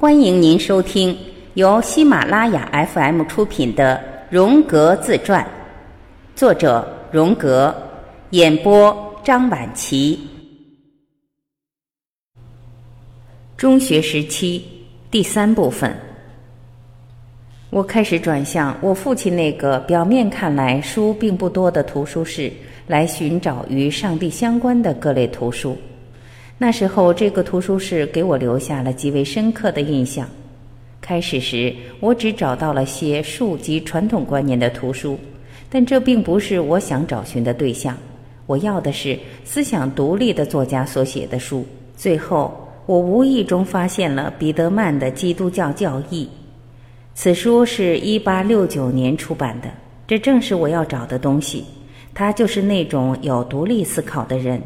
欢迎您收听由喜马拉雅 FM 出品的《荣格自传》，作者荣格，演播张晚琪。中学时期第三部分，我开始转向我父亲那个表面看来书并不多的图书室，来寻找与上帝相关的各类图书。那时候，这个图书室给我留下了极为深刻的印象。开始时，我只找到了些数及传统观念的图书，但这并不是我想找寻的对象。我要的是思想独立的作家所写的书。最后，我无意中发现了彼得曼的《基督教教义》，此书是一八六九年出版的。这正是我要找的东西。他就是那种有独立思考的人。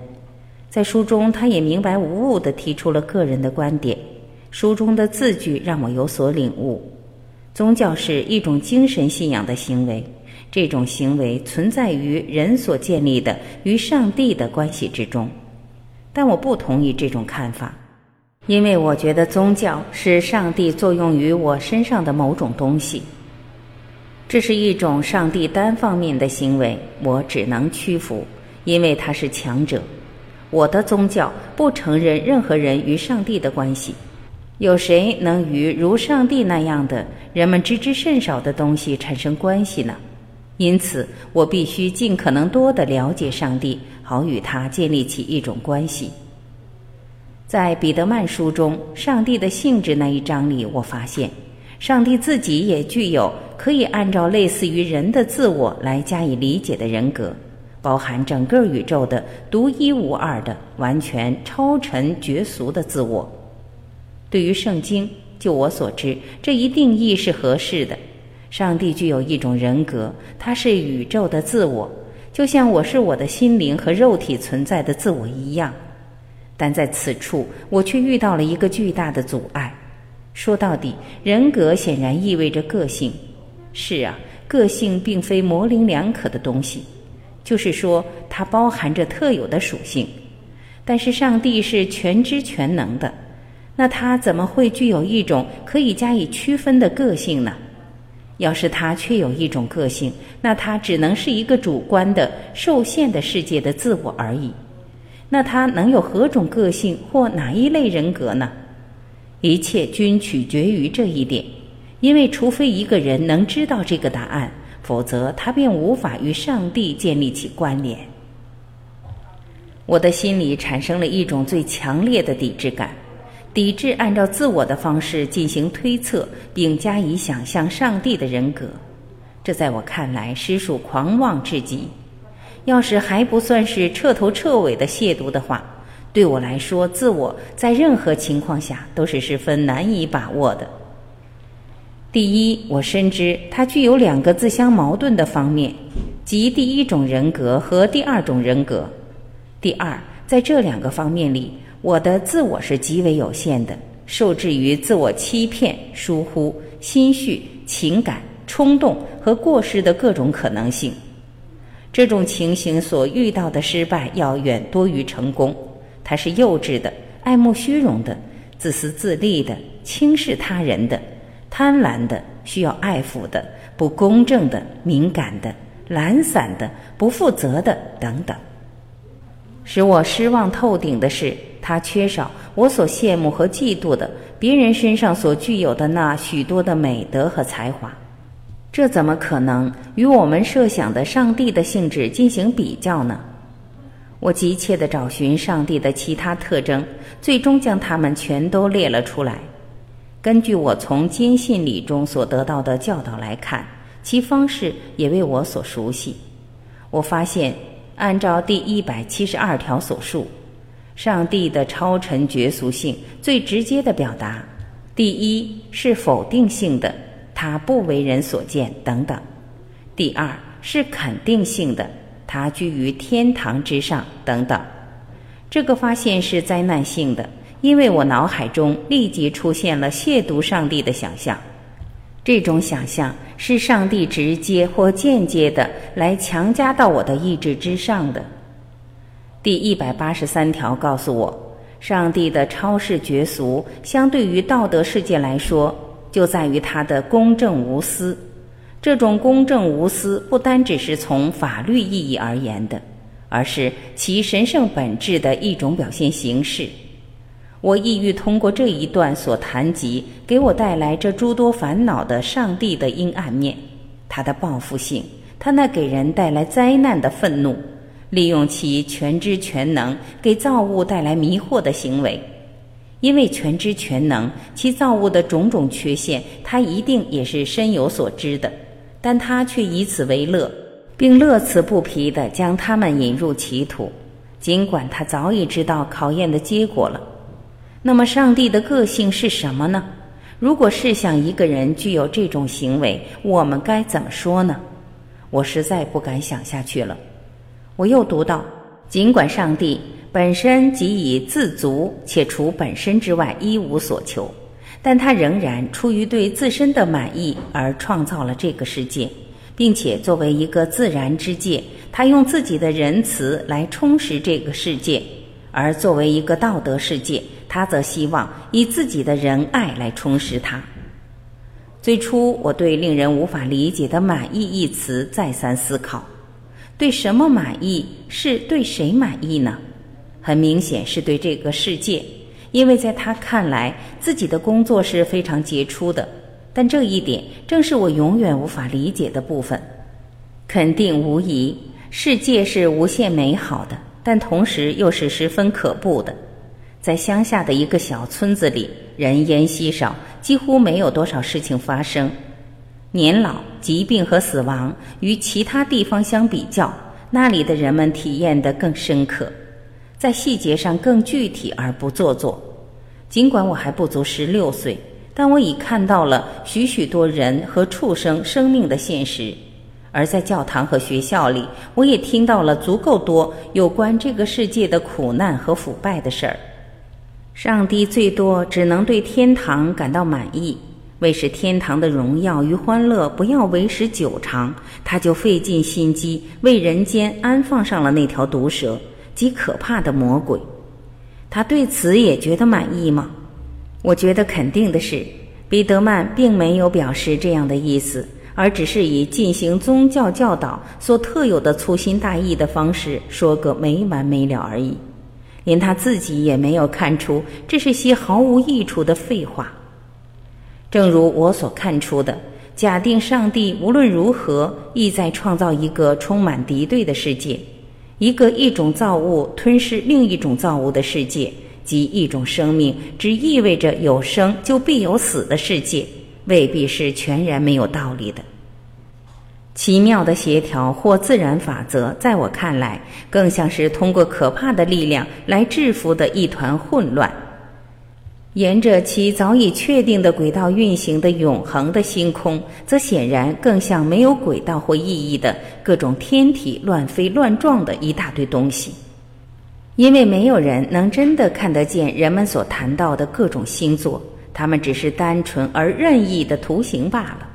在书中，他也明白无误地提出了个人的观点。书中的字句让我有所领悟。宗教是一种精神信仰的行为，这种行为存在于人所建立的与上帝的关系之中。但我不同意这种看法，因为我觉得宗教是上帝作用于我身上的某种东西。这是一种上帝单方面的行为，我只能屈服，因为他是强者。我的宗教不承认任何人与上帝的关系。有谁能与如上帝那样的人们知之甚少的东西产生关系呢？因此，我必须尽可能多的了解上帝，好与他建立起一种关系。在彼得曼书中《上帝的性质》那一章里，我发现，上帝自己也具有可以按照类似于人的自我来加以理解的人格。包含整个宇宙的独一无二的、完全超尘绝俗的自我。对于圣经，就我所知，这一定义是合适的。上帝具有一种人格，他是宇宙的自我，就像我是我的心灵和肉体存在的自我一样。但在此处，我却遇到了一个巨大的阻碍。说到底，人格显然意味着个性。是啊，个性并非模棱两可的东西。就是说，它包含着特有的属性，但是上帝是全知全能的，那他怎么会具有一种可以加以区分的个性呢？要是他确有一种个性，那他只能是一个主观的、受限的世界的自我而已。那他能有何种个性或哪一类人格呢？一切均取决于这一点，因为除非一个人能知道这个答案。否则，他便无法与上帝建立起关联。我的心里产生了一种最强烈的抵制感，抵制按照自我的方式进行推测并加以想象上帝的人格。这在我看来实属狂妄至极。要是还不算是彻头彻尾的亵渎的话，对我来说，自我在任何情况下都是十分难以把握的。第一，我深知它具有两个自相矛盾的方面，即第一种人格和第二种人格。第二，在这两个方面里，我的自我是极为有限的，受制于自我欺骗、疏忽、心绪、情感、冲动和过失的各种可能性。这种情形所遇到的失败要远多于成功。它是幼稚的、爱慕虚荣的、自私自利的、轻视他人的。贪婪的、需要爱抚的、不公正的、敏感的、懒散的、不负责的等等，使我失望透顶的是，他缺少我所羡慕和嫉妒的别人身上所具有的那许多的美德和才华。这怎么可能与我们设想的上帝的性质进行比较呢？我急切地找寻上帝的其他特征，最终将它们全都列了出来。根据我从坚信理中所得到的教导来看，其方式也为我所熟悉。我发现，按照第一百七十二条所述，上帝的超尘绝俗性最直接的表达，第一是否定性的，他不为人所见等等；第二是肯定性的，他居于天堂之上等等。这个发现是灾难性的。因为我脑海中立即出现了亵渎上帝的想象，这种想象是上帝直接或间接的来强加到我的意志之上的。第一百八十三条告诉我，上帝的超世绝俗，相对于道德世界来说，就在于他的公正无私。这种公正无私，不单只是从法律意义而言的，而是其神圣本质的一种表现形式。我意欲通过这一段所谈及给我带来这诸多烦恼的上帝的阴暗面，他的报复性，他那给人带来灾难的愤怒，利用其全知全能给造物带来迷惑的行为。因为全知全能，其造物的种种缺陷，他一定也是深有所知的，但他却以此为乐，并乐此不疲地将他们引入歧途，尽管他早已知道考验的结果了。那么，上帝的个性是什么呢？如果试想一个人具有这种行为，我们该怎么说呢？我实在不敢想下去了。我又读到，尽管上帝本身即已自足，且除本身之外一无所求，但他仍然出于对自身的满意而创造了这个世界，并且作为一个自然之界，他用自己的仁慈来充实这个世界，而作为一个道德世界。他则希望以自己的仁爱来充实它。最初，我对令人无法理解的“满意”一词再三思考：对什么满意？是对谁满意呢？很明显是对这个世界，因为在他看来，自己的工作是非常杰出的。但这一点正是我永远无法理解的部分。肯定无疑，世界是无限美好的，但同时又是十分可怖的。在乡下的一个小村子里，人烟稀少，几乎没有多少事情发生。年老、疾病和死亡与其他地方相比较，那里的人们体验得更深刻，在细节上更具体而不做作。尽管我还不足十六岁，但我已看到了许许多人和畜生生命的现实，而在教堂和学校里，我也听到了足够多有关这个世界的苦难和腐败的事儿。上帝最多只能对天堂感到满意，为使天堂的荣耀与欢乐不要为时久长，他就费尽心机为人间安放上了那条毒蛇，极可怕的魔鬼。他对此也觉得满意吗？我觉得肯定的是，彼得曼并没有表示这样的意思，而只是以进行宗教教导所特有的粗心大意的方式说个没完没了而已。连他自己也没有看出这是些毫无益处的废话。正如我所看出的，假定上帝无论如何意在创造一个充满敌对的世界，一个一种造物吞噬另一种造物的世界，即一种生命只意味着有生就必有死的世界，未必是全然没有道理的。奇妙的协调或自然法则，在我看来，更像是通过可怕的力量来制服的一团混乱。沿着其早已确定的轨道运行的永恒的星空，则显然更像没有轨道或意义的各种天体乱飞乱撞的一大堆东西。因为没有人能真的看得见人们所谈到的各种星座，它们只是单纯而任意的图形罢了。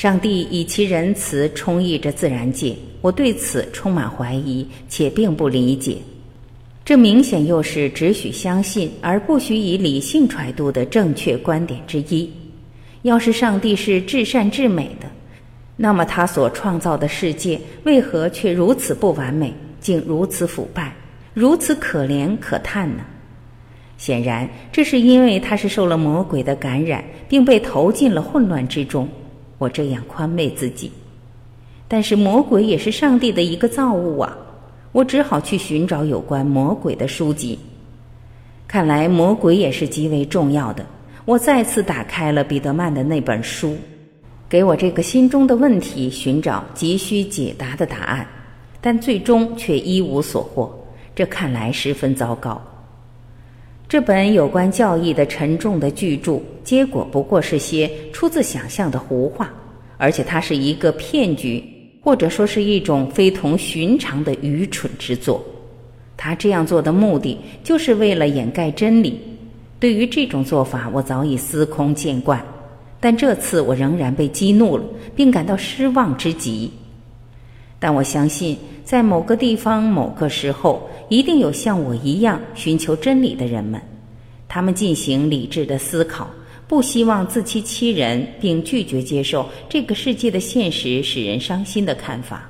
上帝以其仁慈充溢着自然界，我对此充满怀疑，且并不理解。这明显又是只许相信而不许以理性揣度的正确观点之一。要是上帝是至善至美的，那么他所创造的世界为何却如此不完美，竟如此腐败，如此可怜可叹呢？显然，这是因为他是受了魔鬼的感染，并被投进了混乱之中。我这样宽慰自己，但是魔鬼也是上帝的一个造物啊！我只好去寻找有关魔鬼的书籍。看来魔鬼也是极为重要的。我再次打开了彼得曼的那本书，给我这个心中的问题寻找急需解答的答案，但最终却一无所获。这看来十分糟糕。这本有关教义的沉重的巨著，结果不过是些出自想象的胡话，而且它是一个骗局，或者说是一种非同寻常的愚蠢之作。他这样做的目的，就是为了掩盖真理。对于这种做法，我早已司空见惯，但这次我仍然被激怒了，并感到失望之极。但我相信，在某个地方、某个时候，一定有像我一样寻求真理的人们，他们进行理智的思考，不希望自欺欺人，并拒绝接受这个世界的现实使人伤心的看法。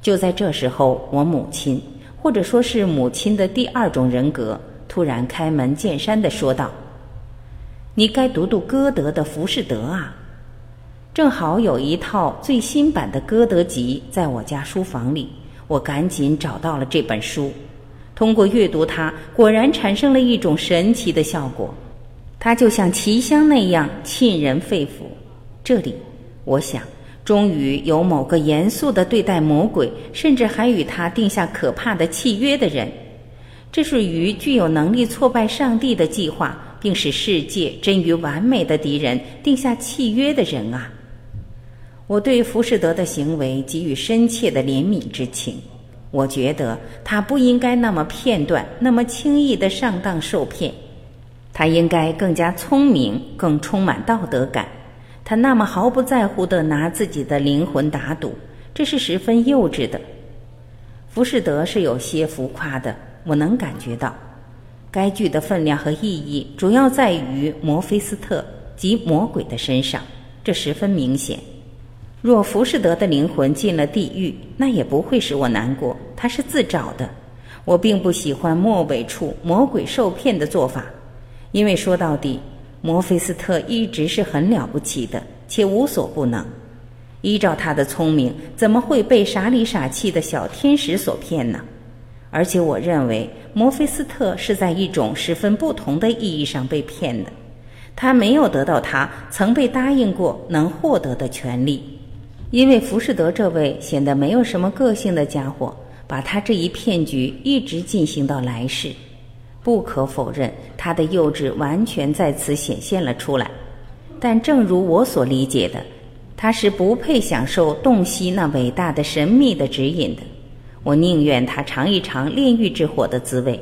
就在这时候，我母亲，或者说是母亲的第二种人格，突然开门见山的说道：“你该读读歌德的《浮士德》啊！”正好有一套最新版的歌德集在我家书房里，我赶紧找到了这本书。通过阅读它，果然产生了一种神奇的效果，它就像奇香那样沁人肺腑。这里，我想。终于有某个严肃的对待魔鬼，甚至还与他定下可怕的契约的人，这是与具有能力挫败上帝的计划，并使世界臻于完美的敌人定下契约的人啊！我对浮士德的行为给予深切的怜悯之情。我觉得他不应该那么片段、那么轻易的上当受骗，他应该更加聪明，更充满道德感。他那么毫不在乎地拿自己的灵魂打赌，这是十分幼稚的。浮士德是有些浮夸的，我能感觉到。该剧的分量和意义主要在于摩菲斯特及魔鬼的身上，这十分明显。若浮士德的灵魂进了地狱，那也不会使我难过，他是自找的。我并不喜欢末尾处魔鬼受骗的做法，因为说到底。摩菲斯特一直是很了不起的，且无所不能。依照他的聪明，怎么会被傻里傻气的小天使所骗呢？而且我认为，摩菲斯特是在一种十分不同的意义上被骗的。他没有得到他曾被答应过能获得的权利，因为浮士德这位显得没有什么个性的家伙，把他这一骗局一直进行到来世。不可否认，他的幼稚完全在此显现了出来。但正如我所理解的，他是不配享受洞悉那伟大的神秘的指引的。我宁愿他尝一尝炼狱之火的滋味。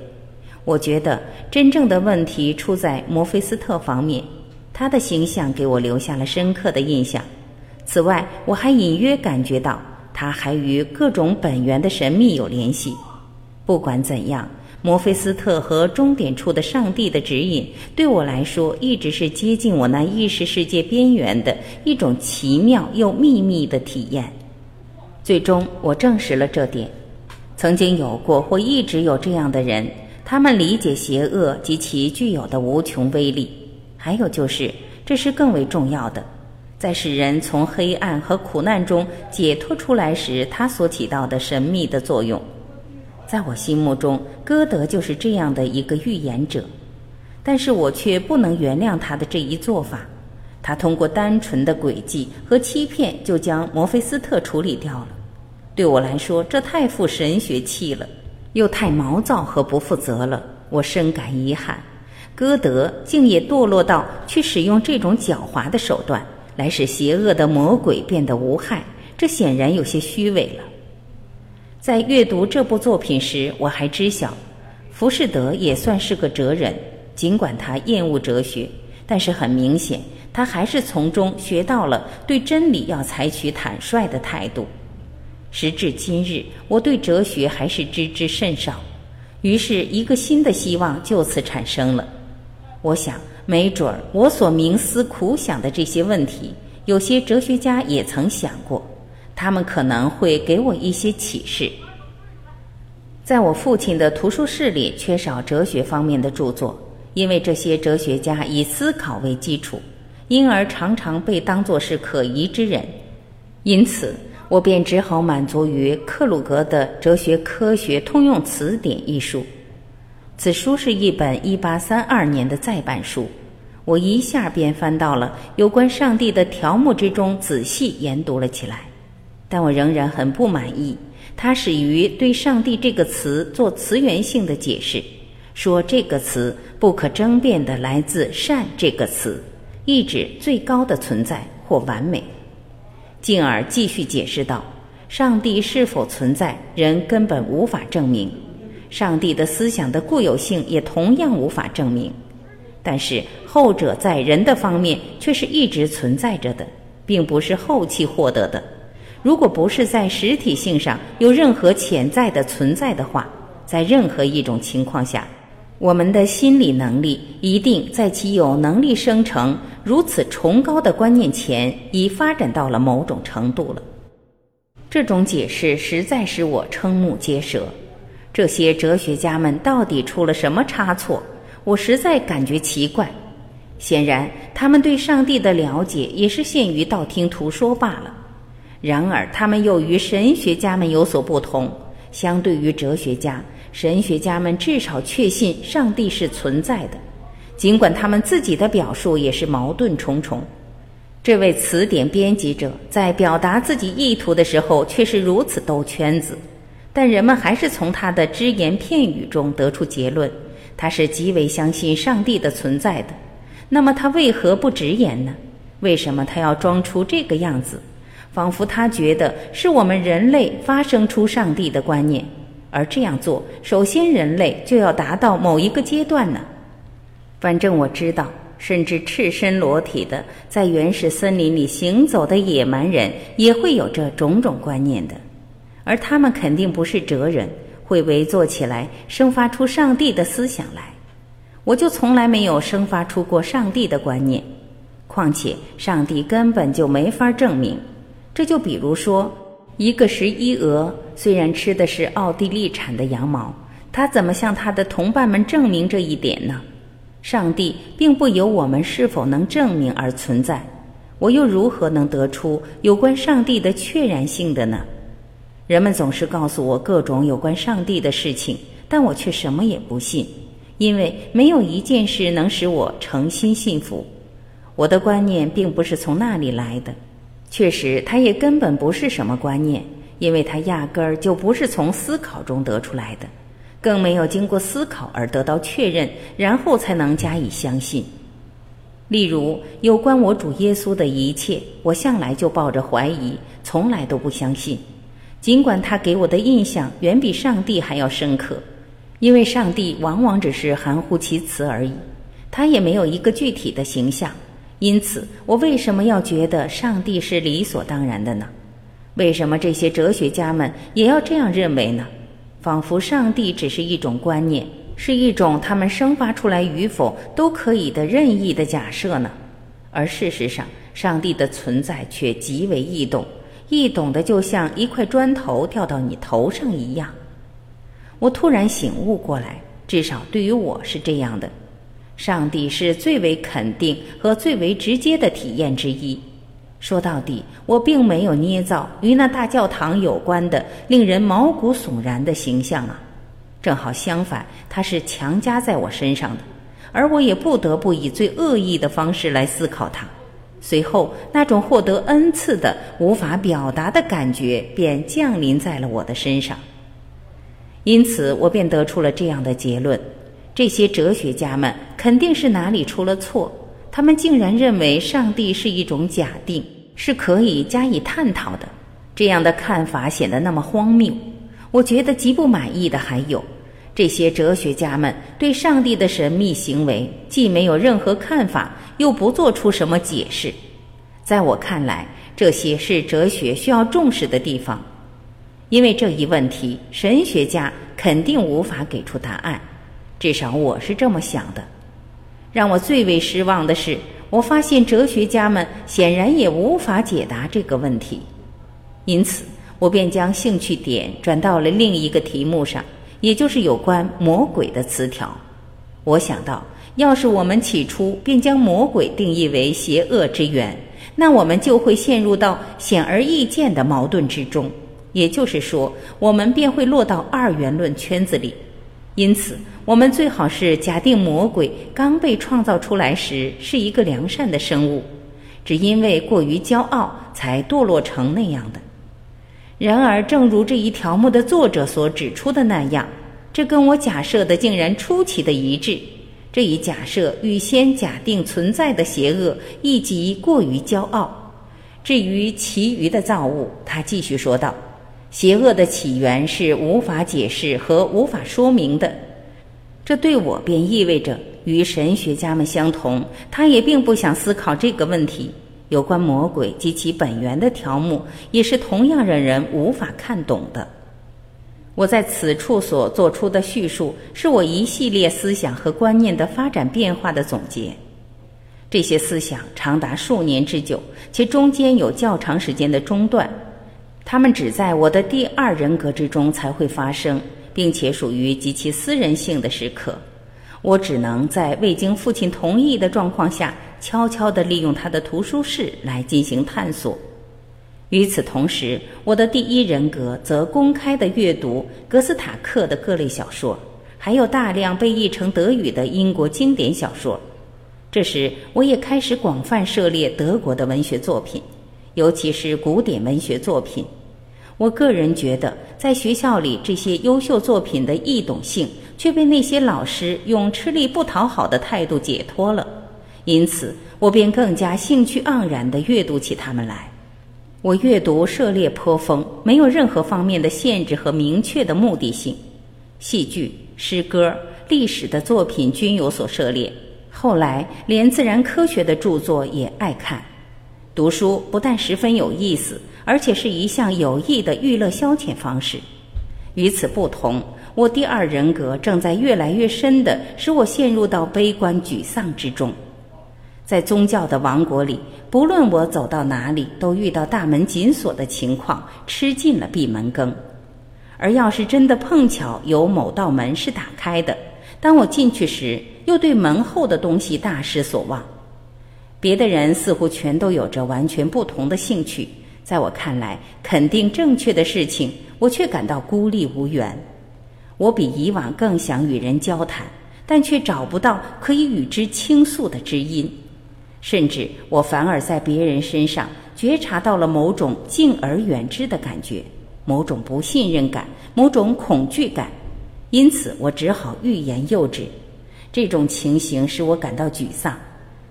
我觉得真正的问题出在摩菲斯特方面，他的形象给我留下了深刻的印象。此外，我还隐约感觉到他还与各种本源的神秘有联系。不管怎样。摩菲斯特和终点处的上帝的指引，对我来说一直是接近我那意识世界边缘的一种奇妙又秘密的体验。最终，我证实了这点。曾经有过或一直有这样的人，他们理解邪恶及其具有的无穷威力。还有就是，这是更为重要的，在使人从黑暗和苦难中解脱出来时，他所起到的神秘的作用。在我心目中，歌德就是这样的一个预言者，但是我却不能原谅他的这一做法。他通过单纯的诡计和欺骗，就将摩菲斯特处理掉了。对我来说，这太富神学气了，又太毛躁和不负责了。我深感遗憾，歌德竟也堕落到去使用这种狡猾的手段来使邪恶的魔鬼变得无害，这显然有些虚伪了。在阅读这部作品时，我还知晓，浮士德也算是个哲人。尽管他厌恶哲学，但是很明显，他还是从中学到了对真理要采取坦率的态度。时至今日，我对哲学还是知之甚少。于是，一个新的希望就此产生了。我想，没准儿我所冥思苦想的这些问题，有些哲学家也曾想过。他们可能会给我一些启示。在我父亲的图书室里，缺少哲学方面的著作，因为这些哲学家以思考为基础，因而常常被当作是可疑之人。因此，我便只好满足于克鲁格的《哲学科学通用词典》一书。此书是一本1832年的再版书，我一下便翻到了有关上帝的条目之中，仔细研读了起来。但我仍然很不满意，他始于对“上帝”这个词做词源性的解释，说这个词不可争辩的来自“善”这个词，意指最高的存在或完美。进而继续解释道：“上帝是否存在，人根本无法证明；上帝的思想的固有性也同样无法证明。但是后者在人的方面却是一直存在着的，并不是后期获得的。”如果不是在实体性上有任何潜在的存在的话，在任何一种情况下，我们的心理能力一定在其有能力生成如此崇高的观念前，已发展到了某种程度了。这种解释实在使我瞠目结舌。这些哲学家们到底出了什么差错？我实在感觉奇怪。显然，他们对上帝的了解也是限于道听途说罢了。然而，他们又与神学家们有所不同。相对于哲学家，神学家们至少确信上帝是存在的，尽管他们自己的表述也是矛盾重重。这位词典编辑者在表达自己意图的时候却是如此兜圈子，但人们还是从他的只言片语中得出结论：他是极为相信上帝的存在的。那么他为何不直言呢？为什么他要装出这个样子？仿佛他觉得是我们人类发生出上帝的观念，而这样做，首先人类就要达到某一个阶段呢。反正我知道，甚至赤身裸体的在原始森林里行走的野蛮人也会有这种种观念的，而他们肯定不是哲人，会围坐起来生发出上帝的思想来。我就从来没有生发出过上帝的观念，况且上帝根本就没法证明。这就比如说，一个十一鹅虽然吃的是奥地利产的羊毛，它怎么向它的同伴们证明这一点呢？上帝并不由我们是否能证明而存在，我又如何能得出有关上帝的确然性的呢？人们总是告诉我各种有关上帝的事情，但我却什么也不信，因为没有一件事能使我诚心信服。我的观念并不是从那里来的。确实，它也根本不是什么观念，因为它压根儿就不是从思考中得出来的，更没有经过思考而得到确认，然后才能加以相信。例如，有关我主耶稣的一切，我向来就抱着怀疑，从来都不相信。尽管他给我的印象远比上帝还要深刻，因为上帝往往只是含糊其辞而已，他也没有一个具体的形象。因此，我为什么要觉得上帝是理所当然的呢？为什么这些哲学家们也要这样认为呢？仿佛上帝只是一种观念，是一种他们生发出来与否都可以的任意的假设呢？而事实上，上帝的存在却极为易懂，易懂的就像一块砖头掉到你头上一样。我突然醒悟过来，至少对于我是这样的。上帝是最为肯定和最为直接的体验之一。说到底，我并没有捏造与那大教堂有关的令人毛骨悚然的形象啊，正好相反，它是强加在我身上的，而我也不得不以最恶意的方式来思考它。随后，那种获得恩赐的无法表达的感觉便降临在了我的身上。因此，我便得出了这样的结论。这些哲学家们肯定是哪里出了错，他们竟然认为上帝是一种假定，是可以加以探讨的。这样的看法显得那么荒谬。我觉得极不满意的还有，这些哲学家们对上帝的神秘行为既没有任何看法，又不做出什么解释。在我看来，这些是哲学需要重视的地方，因为这一问题，神学家肯定无法给出答案。至少我是这么想的。让我最为失望的是，我发现哲学家们显然也无法解答这个问题。因此，我便将兴趣点转到了另一个题目上，也就是有关魔鬼的词条。我想到，要是我们起初便将魔鬼定义为邪恶之源，那我们就会陷入到显而易见的矛盾之中。也就是说，我们便会落到二元论圈子里。因此，我们最好是假定魔鬼刚被创造出来时是一个良善的生物，只因为过于骄傲才堕落成那样的。然而，正如这一条目的作者所指出的那样，这跟我假设的竟然出奇的一致。这一假设预先假定存在的邪恶，亦即过于骄傲。至于其余的造物，他继续说道。邪恶的起源是无法解释和无法说明的，这对我便意味着与神学家们相同，他也并不想思考这个问题。有关魔鬼及其本源的条目，也是同样让人无法看懂的。我在此处所做出的叙述，是我一系列思想和观念的发展变化的总结。这些思想长达数年之久，且中间有较长时间的中断。它们只在我的第二人格之中才会发生，并且属于极其私人性的时刻。我只能在未经父亲同意的状况下，悄悄地利用他的图书室来进行探索。与此同时，我的第一人格则公开地阅读格斯塔克的各类小说，还有大量被译成德语的英国经典小说。这时，我也开始广泛涉猎德国的文学作品，尤其是古典文学作品。我个人觉得，在学校里这些优秀作品的易懂性却被那些老师用吃力不讨好的态度解脱了，因此我便更加兴趣盎然地阅读起它们来。我阅读涉猎颇丰，没有任何方面的限制和明确的目的性。戏剧、诗歌、历史的作品均有所涉猎。后来，连自然科学的著作也爱看。读书不但十分有意思，而且是一项有益的娱乐消遣方式。与此不同，我第二人格正在越来越深的使我陷入到悲观沮丧之中。在宗教的王国里，不论我走到哪里，都遇到大门紧锁的情况，吃尽了闭门羹。而要是真的碰巧有某道门是打开的，当我进去时，又对门后的东西大失所望。别的人似乎全都有着完全不同的兴趣，在我看来，肯定正确的事情，我却感到孤立无援。我比以往更想与人交谈，但却找不到可以与之倾诉的知音。甚至我反而在别人身上觉察到了某种敬而远之的感觉，某种不信任感，某种恐惧感。因此，我只好欲言又止。这种情形使我感到沮丧，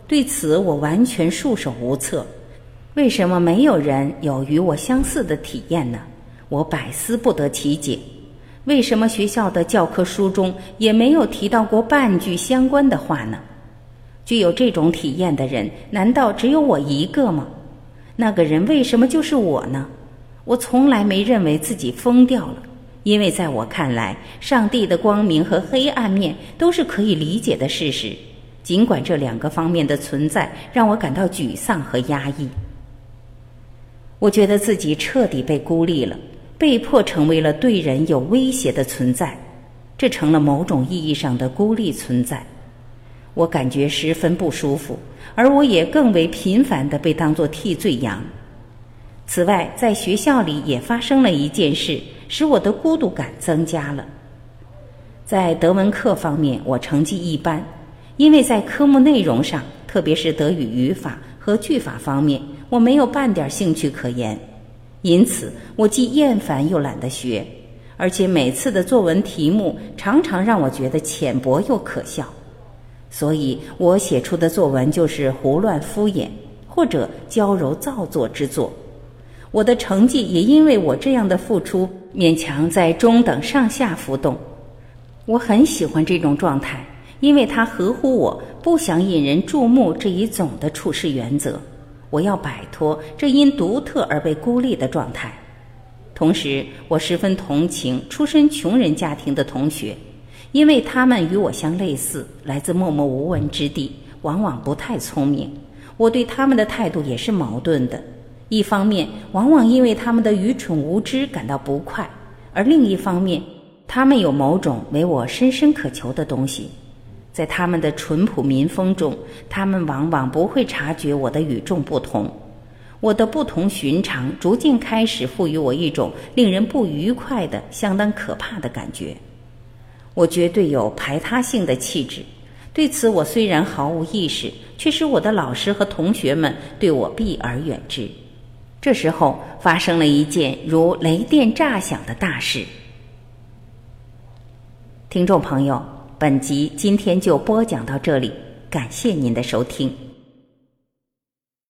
对此我完全束手无策。为什么没有人有与我相似的体验呢？我百思不得其解。为什么学校的教科书中也没有提到过半句相关的话呢？具有这种体验的人，难道只有我一个吗？那个人为什么就是我呢？我从来没认为自己疯掉了，因为在我看来，上帝的光明和黑暗面都是可以理解的事实，尽管这两个方面的存在让我感到沮丧和压抑。我觉得自己彻底被孤立了，被迫成为了对人有威胁的存在，这成了某种意义上的孤立存在。我感觉十分不舒服，而我也更为频繁地被当作替罪羊。此外，在学校里也发生了一件事，使我的孤独感增加了。在德文课方面，我成绩一般，因为在科目内容上，特别是德语语法和句法方面，我没有半点兴趣可言。因此，我既厌烦又懒得学，而且每次的作文题目常常让我觉得浅薄又可笑。所以我写出的作文就是胡乱敷衍或者娇柔造作之作，我的成绩也因为我这样的付出勉强在中等上下浮动。我很喜欢这种状态，因为它合乎我不想引人注目这一总的处事原则。我要摆脱这因独特而被孤立的状态。同时，我十分同情出身穷人家庭的同学。因为他们与我相类似，来自默默无闻之地，往往不太聪明。我对他们的态度也是矛盾的。一方面，往往因为他们的愚蠢无知感到不快；而另一方面，他们有某种为我深深渴求的东西。在他们的淳朴民风中，他们往往不会察觉我的与众不同。我的不同寻常，逐渐开始赋予我一种令人不愉快的、相当可怕的感觉。我绝对有排他性的气质，对此我虽然毫无意识，却使我的老师和同学们对我避而远之。这时候发生了一件如雷电炸响的大事。听众朋友，本集今天就播讲到这里，感谢您的收听。